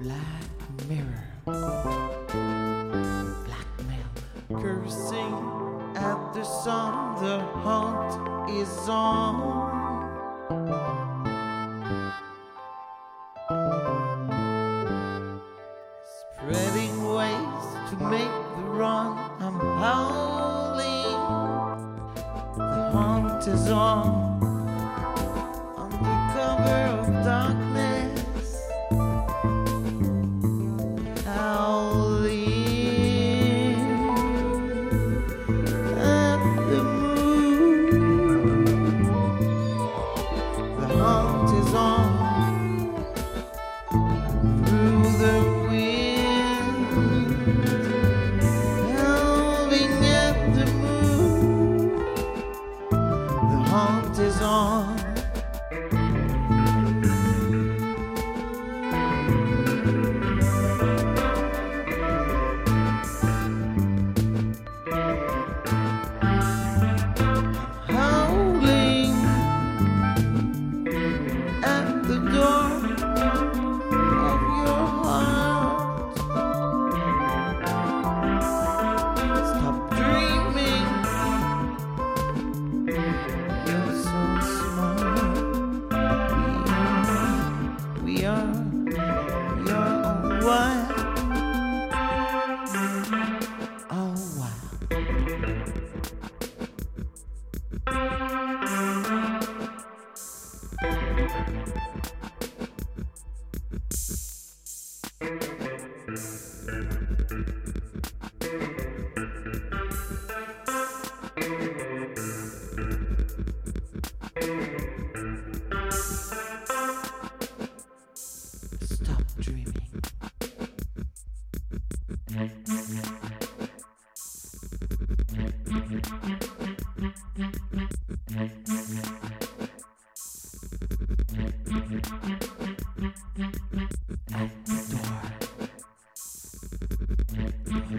Black mirror. Blackmail. Cursing at the sun, the hunt is on. Spreading ways to make the run. I'm howling. The hunt is on. あ! The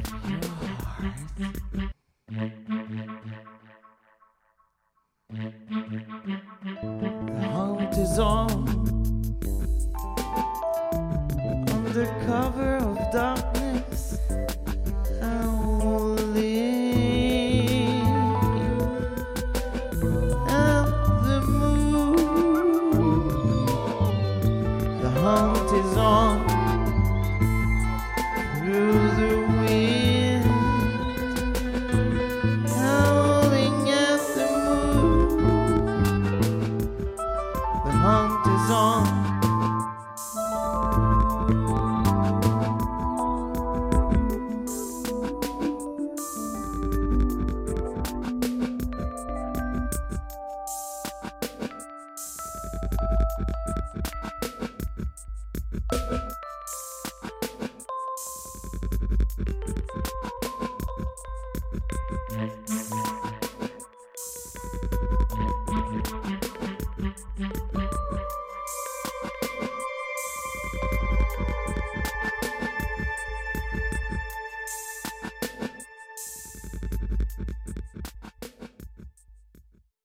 hunt is on.